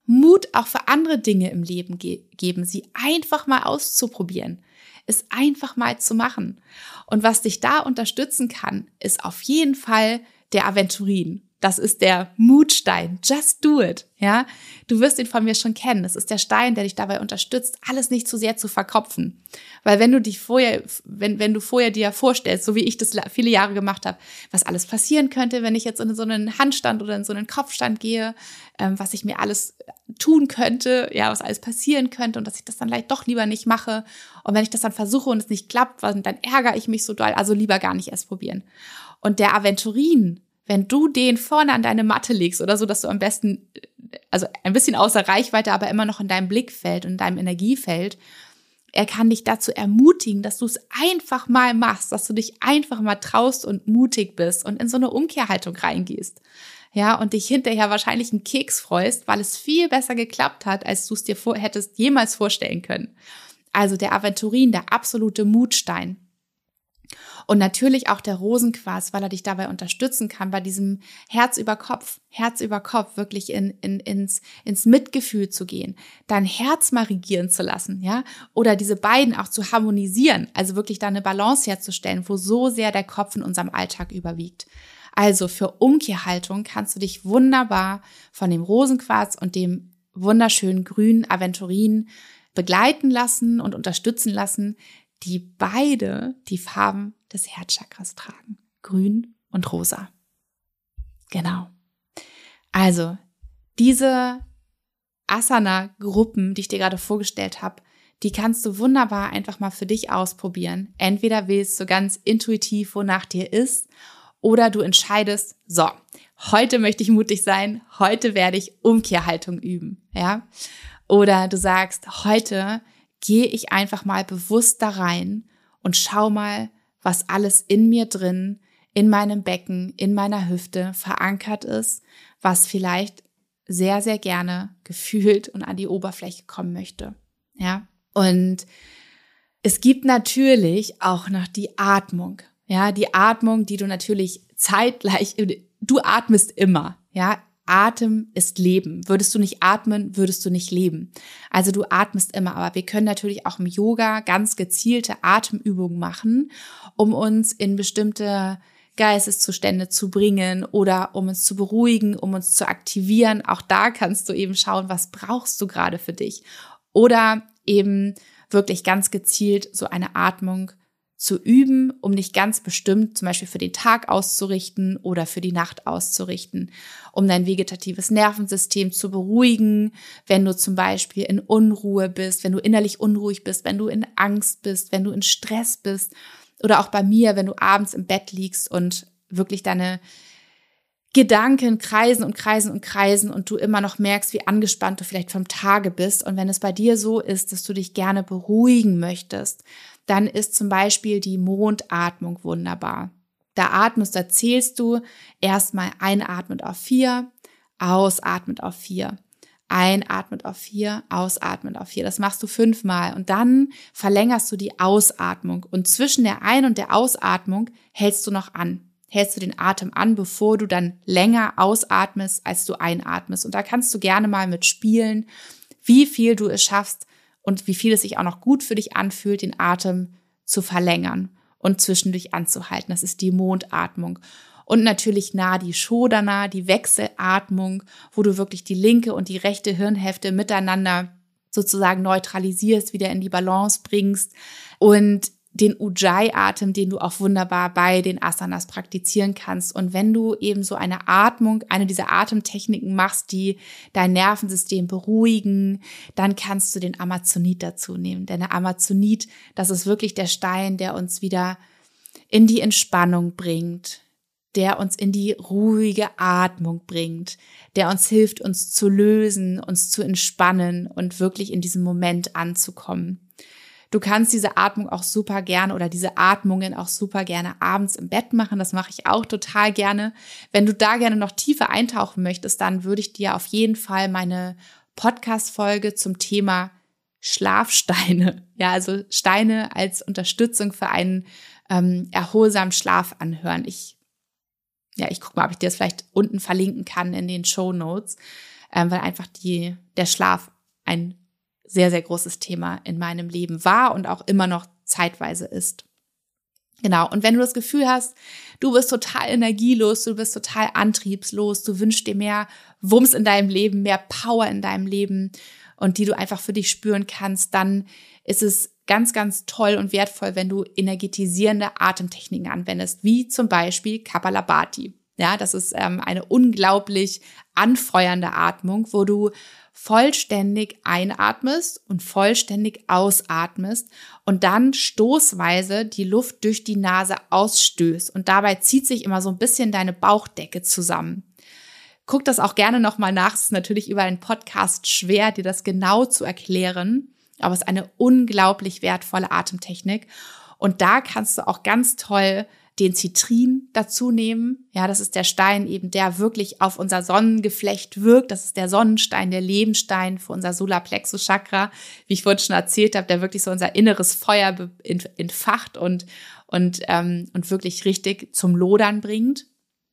Mut auch für andere Dinge im Leben ge geben, sie einfach mal auszuprobieren, es einfach mal zu machen. Und was dich da unterstützen kann, ist auf jeden Fall der Aventurin. Das ist der Mutstein. Just do it. Ja, du wirst ihn von mir schon kennen. Das ist der Stein, der dich dabei unterstützt, alles nicht zu sehr zu verkopfen. Weil wenn du dich vorher, wenn, wenn du vorher dir vorstellst, so wie ich das viele Jahre gemacht habe, was alles passieren könnte, wenn ich jetzt in so einen Handstand oder in so einen Kopfstand gehe, ähm, was ich mir alles tun könnte, ja, was alles passieren könnte und dass ich das dann vielleicht doch lieber nicht mache. Und wenn ich das dann versuche und es nicht klappt, dann ärgere ich mich so doll. Also lieber gar nicht erst probieren. Und der Aventurin, wenn du den vorne an deine Matte legst oder so, dass du am besten, also ein bisschen außer Reichweite, aber immer noch in deinem Blickfeld und in deinem Energiefeld, er kann dich dazu ermutigen, dass du es einfach mal machst, dass du dich einfach mal traust und mutig bist und in so eine Umkehrhaltung reingehst. Ja, und dich hinterher wahrscheinlich einen Keks freust, weil es viel besser geklappt hat, als du es dir vor, hättest jemals vorstellen können. Also der Aventurin, der absolute Mutstein. Und natürlich auch der Rosenquarz, weil er dich dabei unterstützen kann, bei diesem Herz über Kopf, Herz über Kopf wirklich in, in, ins, ins Mitgefühl zu gehen, dein Herz mal regieren zu lassen, ja, oder diese beiden auch zu harmonisieren, also wirklich da eine Balance herzustellen, wo so sehr der Kopf in unserem Alltag überwiegt. Also für Umkehrhaltung kannst du dich wunderbar von dem Rosenquarz und dem wunderschönen grünen Aventurin begleiten lassen und unterstützen lassen, die beide die Farben des Herzchakras tragen. Grün und rosa. Genau. Also, diese Asana-Gruppen, die ich dir gerade vorgestellt habe, die kannst du wunderbar einfach mal für dich ausprobieren. Entweder wählst du ganz intuitiv, wonach dir ist, oder du entscheidest, so, heute möchte ich mutig sein, heute werde ich Umkehrhaltung üben, ja? Oder du sagst, heute gehe ich einfach mal bewusst da rein und schau mal, was alles in mir drin, in meinem Becken, in meiner Hüfte verankert ist, was vielleicht sehr, sehr gerne gefühlt und an die Oberfläche kommen möchte. Ja. Und es gibt natürlich auch noch die Atmung. Ja, die Atmung, die du natürlich zeitgleich, du atmest immer. Ja, Atem ist Leben. Würdest du nicht atmen, würdest du nicht leben. Also du atmest immer, aber wir können natürlich auch im Yoga ganz gezielte Atemübungen machen, um uns in bestimmte Geisteszustände zu bringen oder um uns zu beruhigen, um uns zu aktivieren. Auch da kannst du eben schauen, was brauchst du gerade für dich. Oder eben wirklich ganz gezielt so eine Atmung zu üben, um nicht ganz bestimmt zum Beispiel für den Tag auszurichten oder für die Nacht auszurichten, um dein vegetatives Nervensystem zu beruhigen, wenn du zum Beispiel in Unruhe bist, wenn du innerlich unruhig bist, wenn du in Angst bist, wenn du in Stress bist oder auch bei mir, wenn du abends im Bett liegst und wirklich deine Gedanken kreisen und kreisen und kreisen und du immer noch merkst, wie angespannt du vielleicht vom Tage bist. Und wenn es bei dir so ist, dass du dich gerne beruhigen möchtest, dann ist zum Beispiel die Mondatmung wunderbar. Da atmest, da zählst du erstmal einatmend auf vier, ausatmend auf vier. Einatmend auf vier, ausatmend auf vier. Das machst du fünfmal und dann verlängerst du die Ausatmung und zwischen der Ein- und der Ausatmung hältst du noch an. Hältst du den Atem an, bevor du dann länger ausatmest, als du einatmest. Und da kannst du gerne mal mit spielen, wie viel du es schaffst, und wie viel es sich auch noch gut für dich anfühlt, den Atem zu verlängern und zwischendurch anzuhalten. Das ist die Mondatmung. Und natürlich Nadi Shodana, die Wechselatmung, wo du wirklich die linke und die rechte Hirnhälfte miteinander sozusagen neutralisierst, wieder in die Balance bringst. Und den Ujjayi-Atem, den du auch wunderbar bei den Asanas praktizieren kannst. Und wenn du eben so eine Atmung, eine dieser Atemtechniken machst, die dein Nervensystem beruhigen, dann kannst du den Amazonit dazu nehmen. Denn der Amazonit, das ist wirklich der Stein, der uns wieder in die Entspannung bringt, der uns in die ruhige Atmung bringt, der uns hilft, uns zu lösen, uns zu entspannen und wirklich in diesem Moment anzukommen. Du kannst diese Atmung auch super gerne oder diese Atmungen auch super gerne abends im Bett machen. Das mache ich auch total gerne. Wenn du da gerne noch tiefer eintauchen möchtest, dann würde ich dir auf jeden Fall meine Podcast-Folge zum Thema Schlafsteine. Ja, also Steine als Unterstützung für einen ähm, erholsamen Schlaf anhören. Ich, ja, ich gucke mal, ob ich dir das vielleicht unten verlinken kann in den Show Notes, ähm, weil einfach die, der Schlaf ein sehr, sehr großes Thema in meinem Leben war und auch immer noch zeitweise ist. Genau. Und wenn du das Gefühl hast, du bist total energielos, du bist total antriebslos, du wünschst dir mehr Wumms in deinem Leben, mehr Power in deinem Leben und die du einfach für dich spüren kannst, dann ist es ganz, ganz toll und wertvoll, wenn du energetisierende Atemtechniken anwendest, wie zum Beispiel Kapalabhati. Ja, das ist ähm, eine unglaublich anfeuernde Atmung, wo du vollständig einatmest und vollständig ausatmest und dann stoßweise die Luft durch die Nase ausstößt und dabei zieht sich immer so ein bisschen deine Bauchdecke zusammen. Guck das auch gerne nochmal nach. Es ist natürlich über einen Podcast schwer, dir das genau zu erklären, aber es ist eine unglaublich wertvolle Atemtechnik. Und da kannst du auch ganz toll den Zitrin dazu nehmen. Ja, das ist der Stein eben, der wirklich auf unser Sonnengeflecht wirkt. Das ist der Sonnenstein, der Lebenstein für unser Solarplexus Chakra, wie ich vorhin schon erzählt habe, der wirklich so unser inneres Feuer entfacht und, und, ähm, und wirklich richtig zum Lodern bringt.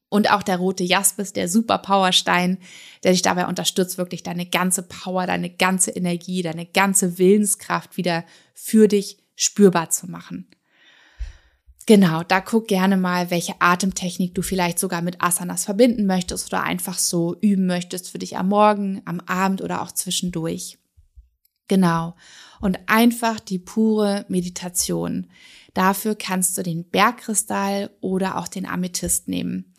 Und auch der rote Jaspis, der Super Powerstein, der dich dabei unterstützt, wirklich deine ganze Power, deine ganze Energie, deine ganze Willenskraft wieder für dich spürbar zu machen. Genau, da guck gerne mal, welche Atemtechnik du vielleicht sogar mit Asanas verbinden möchtest oder einfach so üben möchtest für dich am Morgen, am Abend oder auch zwischendurch. Genau. Und einfach die pure Meditation. Dafür kannst du den Bergkristall oder auch den Amethyst nehmen.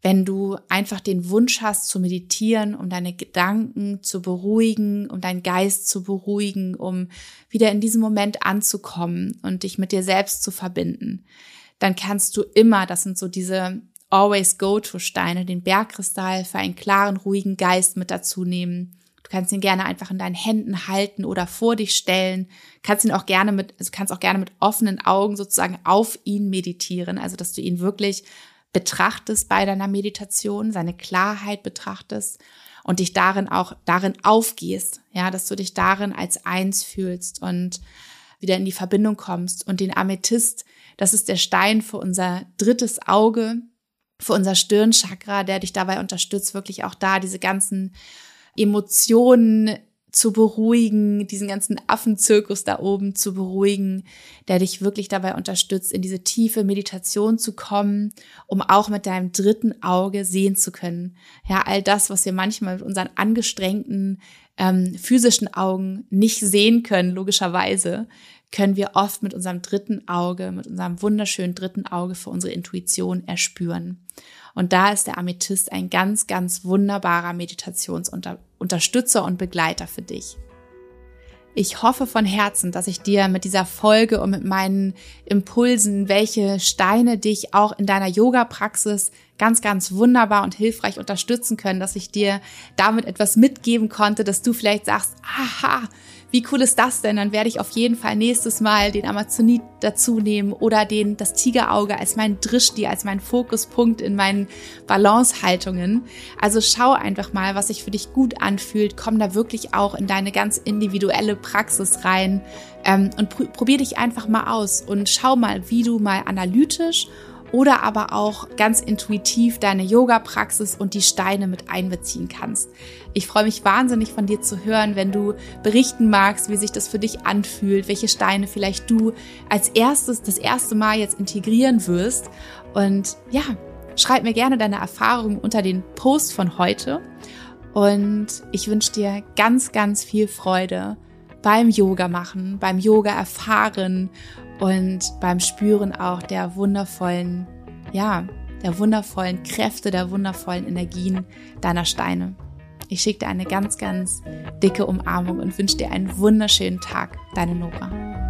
Wenn du einfach den Wunsch hast zu meditieren, um deine Gedanken zu beruhigen, um deinen Geist zu beruhigen, um wieder in diesem Moment anzukommen und dich mit dir selbst zu verbinden, dann kannst du immer, das sind so diese Always Go-To-Steine, den Bergkristall für einen klaren, ruhigen Geist mit dazu nehmen. Du kannst ihn gerne einfach in deinen Händen halten oder vor dich stellen. Kannst ihn auch gerne mit, also kannst auch gerne mit offenen Augen sozusagen auf ihn meditieren. Also, dass du ihn wirklich betrachtest bei deiner Meditation, seine Klarheit betrachtest und dich darin auch darin aufgehst, ja, dass du dich darin als eins fühlst und wieder in die Verbindung kommst und den Amethyst, das ist der Stein für unser drittes Auge, für unser Stirnchakra, der dich dabei unterstützt, wirklich auch da diese ganzen Emotionen zu beruhigen, diesen ganzen Affenzirkus da oben zu beruhigen, der dich wirklich dabei unterstützt, in diese tiefe Meditation zu kommen, um auch mit deinem dritten Auge sehen zu können. Ja, all das, was wir manchmal mit unseren angestrengten ähm, physischen Augen nicht sehen können, logischerweise, können wir oft mit unserem dritten Auge, mit unserem wunderschönen dritten Auge für unsere Intuition erspüren. Und da ist der Amethyst ein ganz, ganz wunderbarer Meditationsunterstützer und Begleiter für dich. Ich hoffe von Herzen, dass ich dir mit dieser Folge und mit meinen Impulsen, welche Steine dich auch in deiner Yoga-Praxis ganz, ganz wunderbar und hilfreich unterstützen können, dass ich dir damit etwas mitgeben konnte, dass du vielleicht sagst, aha, wie cool ist das denn? Dann werde ich auf jeden Fall nächstes Mal den Amazonit dazu nehmen oder den, das Tigerauge als mein Drishti, als mein Fokuspunkt in meinen Balancehaltungen. Also schau einfach mal, was sich für dich gut anfühlt. Komm da wirklich auch in deine ganz individuelle Praxis rein ähm, und pr probier dich einfach mal aus und schau mal, wie du mal analytisch oder aber auch ganz intuitiv deine Yoga-Praxis und die Steine mit einbeziehen kannst. Ich freue mich wahnsinnig von dir zu hören, wenn du berichten magst, wie sich das für dich anfühlt, welche Steine vielleicht du als erstes, das erste Mal jetzt integrieren wirst. Und ja, schreib mir gerne deine Erfahrungen unter den Post von heute. Und ich wünsche dir ganz, ganz viel Freude beim Yoga machen, beim Yoga erfahren und beim Spüren auch der wundervollen, ja, der wundervollen Kräfte, der wundervollen Energien deiner Steine. Ich schicke dir eine ganz, ganz dicke Umarmung und wünsche dir einen wunderschönen Tag. Deine Nora.